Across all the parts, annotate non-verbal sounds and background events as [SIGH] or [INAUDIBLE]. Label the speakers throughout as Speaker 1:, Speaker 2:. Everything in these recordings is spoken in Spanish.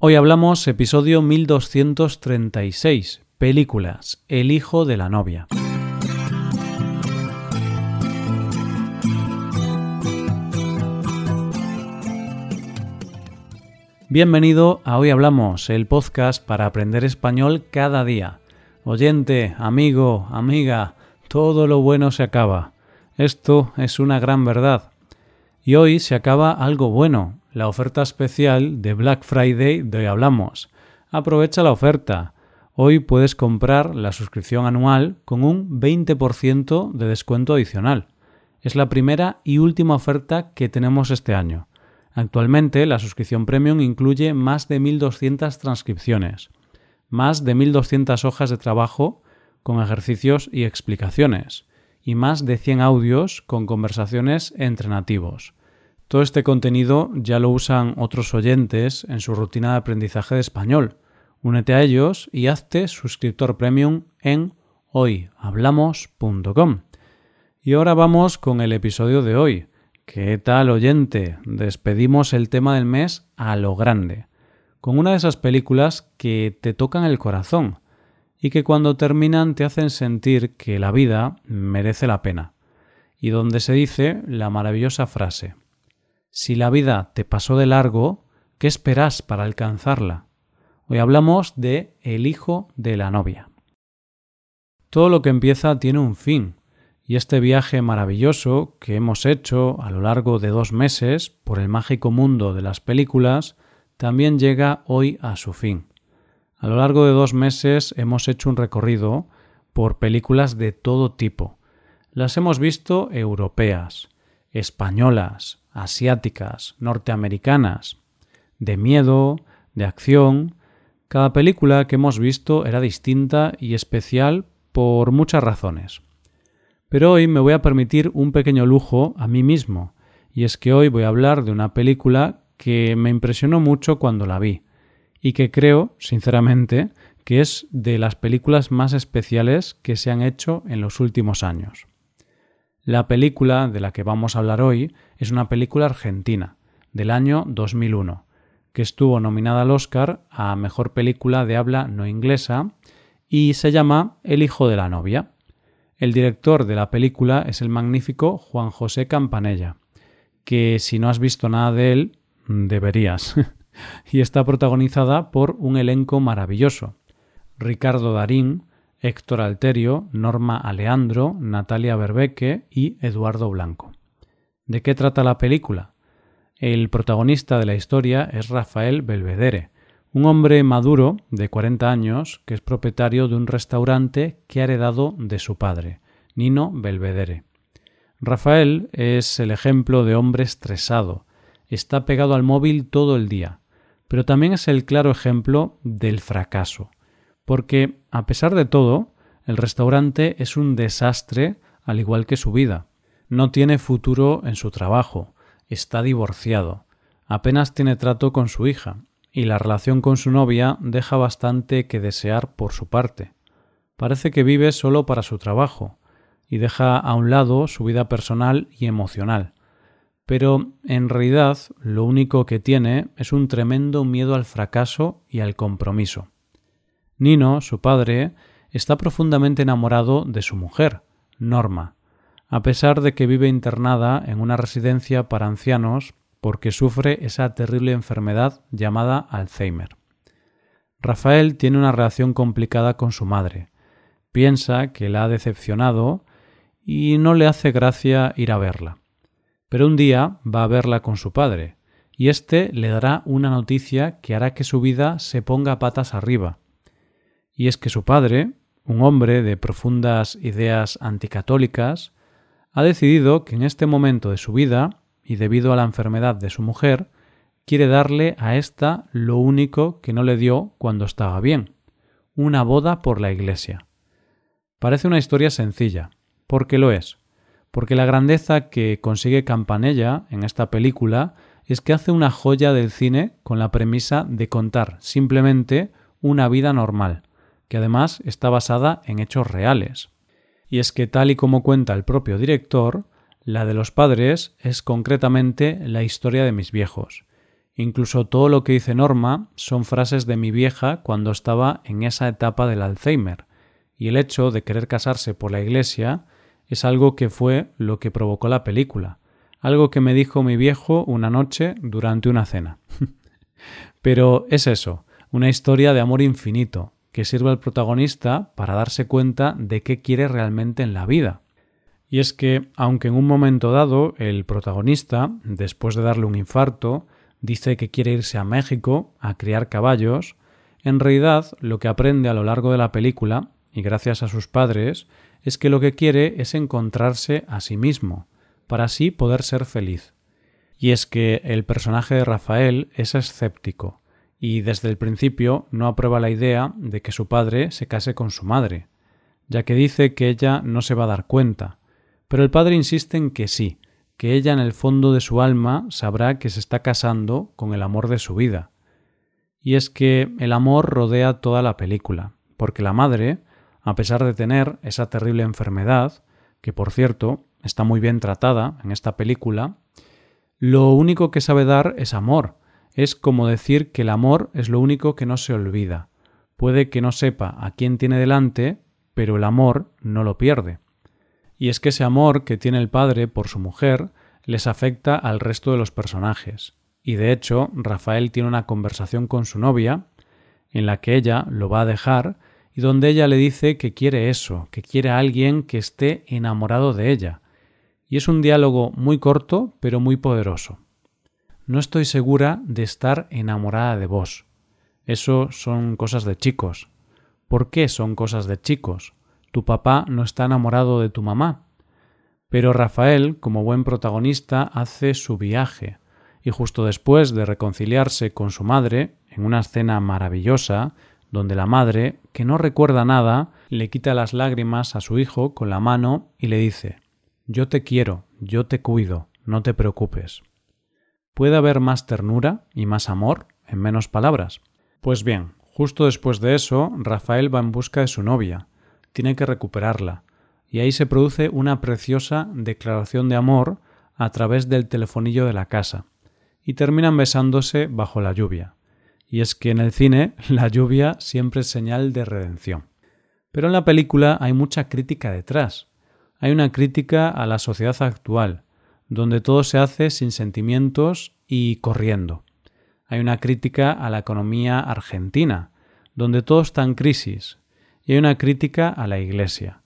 Speaker 1: Hoy hablamos episodio 1236, películas, El hijo de la novia. Bienvenido a Hoy Hablamos, el podcast para aprender español cada día. Oyente, amigo, amiga, todo lo bueno se acaba. Esto es una gran verdad. Y hoy se acaba algo bueno, la oferta especial de Black Friday de hoy hablamos. Aprovecha la oferta. Hoy puedes comprar la suscripción anual con un 20% de descuento adicional. Es la primera y última oferta que tenemos este año. Actualmente la suscripción premium incluye más de 1.200 transcripciones, más de 1.200 hojas de trabajo con ejercicios y explicaciones, y más de 100 audios con conversaciones entre nativos. Todo este contenido ya lo usan otros oyentes en su rutina de aprendizaje de español. Únete a ellos y hazte suscriptor premium en hoyhablamos.com. Y ahora vamos con el episodio de hoy. ¿Qué tal oyente? Despedimos el tema del mes a lo grande, con una de esas películas que te tocan el corazón y que cuando terminan te hacen sentir que la vida merece la pena, y donde se dice la maravillosa frase si la vida te pasó de largo, ¿qué esperas para alcanzarla? Hoy hablamos de el hijo de la novia. Todo lo que empieza tiene un fin, y este viaje maravilloso que hemos hecho a lo largo de dos meses por el mágico mundo de las películas también llega hoy a su fin. A lo largo de dos meses hemos hecho un recorrido por películas de todo tipo. Las hemos visto europeas, españolas, asiáticas, norteamericanas, de miedo, de acción. Cada película que hemos visto era distinta y especial por muchas razones. Pero hoy me voy a permitir un pequeño lujo a mí mismo, y es que hoy voy a hablar de una película que me impresionó mucho cuando la vi, y que creo, sinceramente, que es de las películas más especiales que se han hecho en los últimos años. La película de la que vamos a hablar hoy es una película argentina del año 2001, que estuvo nominada al Oscar a Mejor Película de Habla No Inglesa y se llama El Hijo de la Novia. El director de la película es el magnífico Juan José Campanella, que si no has visto nada de él, deberías. [LAUGHS] y está protagonizada por un elenco maravilloso. Ricardo Darín, Héctor Alterio, Norma Aleandro, Natalia Berbeque y Eduardo Blanco. ¿De qué trata la película? El protagonista de la historia es Rafael Belvedere, un hombre maduro de 40 años que es propietario de un restaurante que ha heredado de su padre, Nino Belvedere. Rafael es el ejemplo de hombre estresado, está pegado al móvil todo el día, pero también es el claro ejemplo del fracaso porque, a pesar de todo, el restaurante es un desastre al igual que su vida. No tiene futuro en su trabajo, está divorciado, apenas tiene trato con su hija, y la relación con su novia deja bastante que desear por su parte. Parece que vive solo para su trabajo, y deja a un lado su vida personal y emocional. Pero en realidad lo único que tiene es un tremendo miedo al fracaso y al compromiso. Nino, su padre, está profundamente enamorado de su mujer, Norma, a pesar de que vive internada en una residencia para ancianos porque sufre esa terrible enfermedad llamada Alzheimer. Rafael tiene una relación complicada con su madre. Piensa que la ha decepcionado y no le hace gracia ir a verla. Pero un día va a verla con su padre, y éste le dará una noticia que hará que su vida se ponga patas arriba y es que su padre, un hombre de profundas ideas anticatólicas, ha decidido que en este momento de su vida, y debido a la enfermedad de su mujer, quiere darle a ésta lo único que no le dio cuando estaba bien, una boda por la iglesia. Parece una historia sencilla, porque lo es, porque la grandeza que consigue Campanella en esta película es que hace una joya del cine con la premisa de contar simplemente una vida normal, que además está basada en hechos reales. Y es que tal y como cuenta el propio director, la de los padres es concretamente la historia de mis viejos, Incluso todo lo que dice Norma son frases de mi vieja cuando estaba en esa etapa del Alzheimer, y el hecho de querer casarse por la iglesia es algo que fue lo que provocó la película, algo que me dijo mi viejo una noche durante una cena. [LAUGHS] Pero es eso, una historia de amor infinito, que sirve al protagonista para darse cuenta de qué quiere realmente en la vida. Y es que, aunque en un momento dado el protagonista, después de darle un infarto, dice que quiere irse a México a criar caballos, en realidad lo que aprende a lo largo de la película, y gracias a sus padres, es que lo que quiere es encontrarse a sí mismo, para así poder ser feliz. Y es que el personaje de Rafael es escéptico, y desde el principio no aprueba la idea de que su padre se case con su madre, ya que dice que ella no se va a dar cuenta, pero el padre insiste en que sí, que ella en el fondo de su alma sabrá que se está casando con el amor de su vida. Y es que el amor rodea toda la película, porque la madre, a pesar de tener esa terrible enfermedad, que por cierto está muy bien tratada en esta película, lo único que sabe dar es amor. Es como decir que el amor es lo único que no se olvida. Puede que no sepa a quién tiene delante, pero el amor no lo pierde. Y es que ese amor que tiene el padre por su mujer les afecta al resto de los personajes. Y de hecho, Rafael tiene una conversación con su novia, en la que ella lo va a dejar, y donde ella le dice que quiere eso, que quiere a alguien que esté enamorado de ella. Y es un diálogo muy corto, pero muy poderoso. No estoy segura de estar enamorada de vos. Eso son cosas de chicos. ¿Por qué son cosas de chicos? tu papá no está enamorado de tu mamá. Pero Rafael, como buen protagonista, hace su viaje, y justo después de reconciliarse con su madre, en una escena maravillosa, donde la madre, que no recuerda nada, le quita las lágrimas a su hijo con la mano y le dice Yo te quiero, yo te cuido, no te preocupes. ¿Puede haber más ternura y más amor en menos palabras? Pues bien, justo después de eso, Rafael va en busca de su novia, tiene que recuperarla, y ahí se produce una preciosa declaración de amor a través del telefonillo de la casa, y terminan besándose bajo la lluvia. Y es que en el cine [LAUGHS] la lluvia siempre es señal de redención. Pero en la película hay mucha crítica detrás. Hay una crítica a la sociedad actual, donde todo se hace sin sentimientos y corriendo. Hay una crítica a la economía argentina, donde todo está en crisis, y hay una crítica a la Iglesia.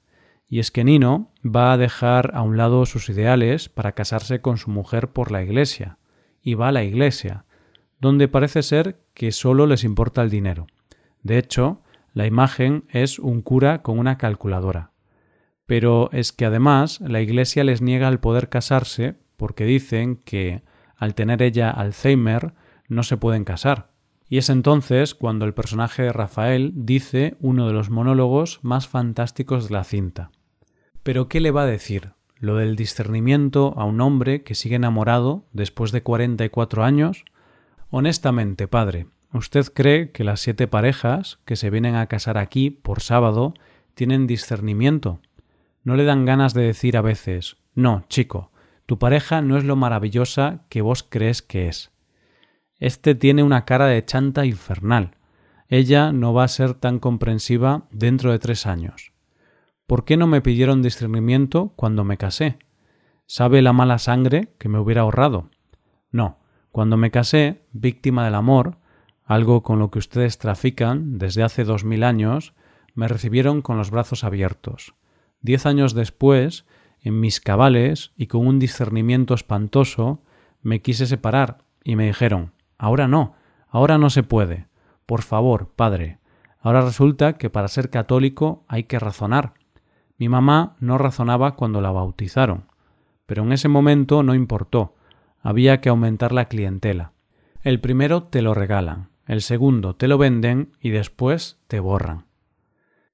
Speaker 1: Y es que Nino va a dejar a un lado sus ideales para casarse con su mujer por la Iglesia, y va a la Iglesia, donde parece ser que solo les importa el dinero. De hecho, la imagen es un cura con una calculadora. Pero es que además la Iglesia les niega el poder casarse porque dicen que, al tener ella Alzheimer, no se pueden casar. Y es entonces cuando el personaje de Rafael dice uno de los monólogos más fantásticos de la cinta. Pero ¿qué le va a decir? ¿Lo del discernimiento a un hombre que sigue enamorado después de cuarenta y cuatro años? Honestamente, padre, ¿usted cree que las siete parejas que se vienen a casar aquí por sábado tienen discernimiento? ¿No le dan ganas de decir a veces no, chico, tu pareja no es lo maravillosa que vos crees que es? Este tiene una cara de chanta infernal. Ella no va a ser tan comprensiva dentro de tres años. ¿Por qué no me pidieron discernimiento cuando me casé? ¿Sabe la mala sangre que me hubiera ahorrado? No, cuando me casé, víctima del amor, algo con lo que ustedes trafican desde hace dos mil años, me recibieron con los brazos abiertos. Diez años después, en mis cabales y con un discernimiento espantoso, me quise separar y me dijeron Ahora no, ahora no se puede. Por favor, padre. Ahora resulta que para ser católico hay que razonar. Mi mamá no razonaba cuando la bautizaron, pero en ese momento no importó. Había que aumentar la clientela. El primero te lo regalan, el segundo te lo venden y después te borran.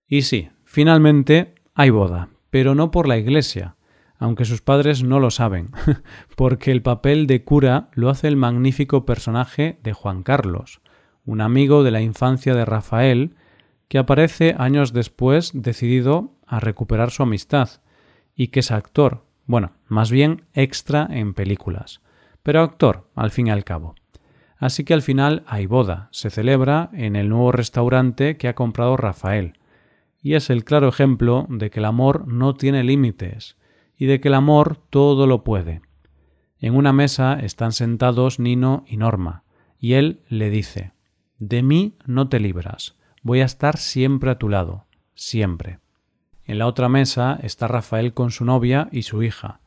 Speaker 1: Y sí, finalmente hay boda, pero no por la iglesia, aunque sus padres no lo saben, [LAUGHS] porque el papel de cura lo hace el magnífico personaje de Juan Carlos, un amigo de la infancia de Rafael, que aparece años después decidido a recuperar su amistad, y que es actor, bueno, más bien extra en películas, pero actor, al fin y al cabo. Así que al final hay boda, se celebra en el nuevo restaurante que ha comprado Rafael. Y es el claro ejemplo de que el amor no tiene límites y de que el amor todo lo puede. En una mesa están sentados Nino y Norma, y él le dice De mí no te libras, voy a estar siempre a tu lado, siempre. En la otra mesa está Rafael con su novia y su hija,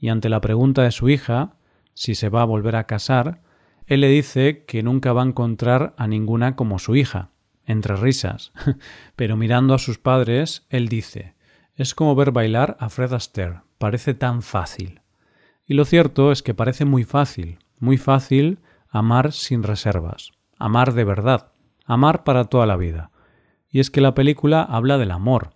Speaker 1: y ante la pregunta de su hija, si se va a volver a casar, él le dice que nunca va a encontrar a ninguna como su hija, entre risas. [LAUGHS] Pero mirando a sus padres, él dice Es como ver bailar a Fred Astaire, parece tan fácil. Y lo cierto es que parece muy fácil, muy fácil amar sin reservas, amar de verdad, amar para toda la vida. Y es que la película habla del amor,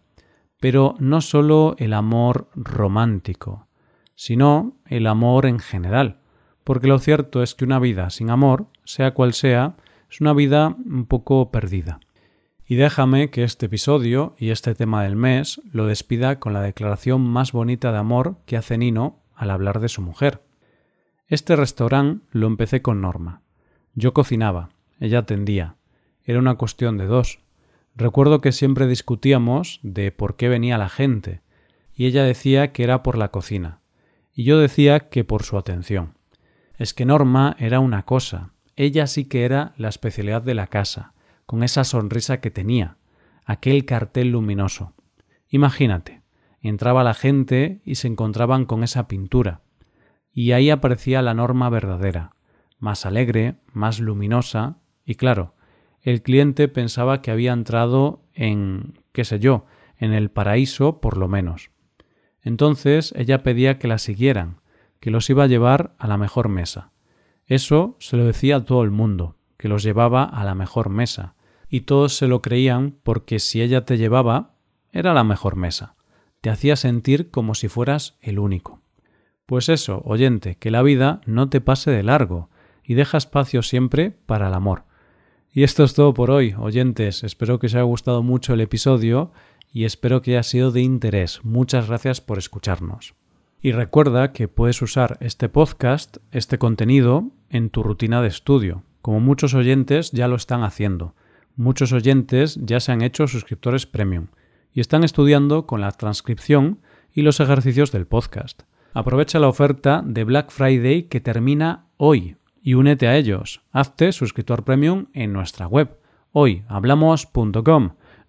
Speaker 1: pero no solo el amor romántico, sino el amor en general, porque lo cierto es que una vida sin amor, sea cual sea, es una vida un poco perdida. Y déjame que este episodio y este tema del mes lo despida con la declaración más bonita de amor que hace Nino al hablar de su mujer. Este restaurante lo empecé con Norma. Yo cocinaba, ella atendía. Era una cuestión de dos. Recuerdo que siempre discutíamos de por qué venía la gente, y ella decía que era por la cocina, y yo decía que por su atención. Es que Norma era una cosa, ella sí que era la especialidad de la casa, con esa sonrisa que tenía, aquel cartel luminoso. Imagínate, entraba la gente y se encontraban con esa pintura. Y ahí aparecía la norma verdadera, más alegre, más luminosa, y claro, el cliente pensaba que había entrado en, qué sé yo, en el paraíso por lo menos. Entonces ella pedía que la siguieran, que los iba a llevar a la mejor mesa. Eso se lo decía a todo el mundo, que los llevaba a la mejor mesa, y todos se lo creían porque si ella te llevaba, era la mejor mesa te hacía sentir como si fueras el único. Pues eso, oyente, que la vida no te pase de largo y deja espacio siempre para el amor. Y esto es todo por hoy, oyentes. Espero que os haya gustado mucho el episodio y espero que haya sido de interés. Muchas gracias por escucharnos. Y recuerda que puedes usar este podcast, este contenido, en tu rutina de estudio, como muchos oyentes ya lo están haciendo. Muchos oyentes ya se han hecho suscriptores premium y están estudiando con la transcripción y los ejercicios del podcast. Aprovecha la oferta de Black Friday que termina hoy y únete a ellos. Hazte suscriptor premium en nuestra web hoyhablamos.com.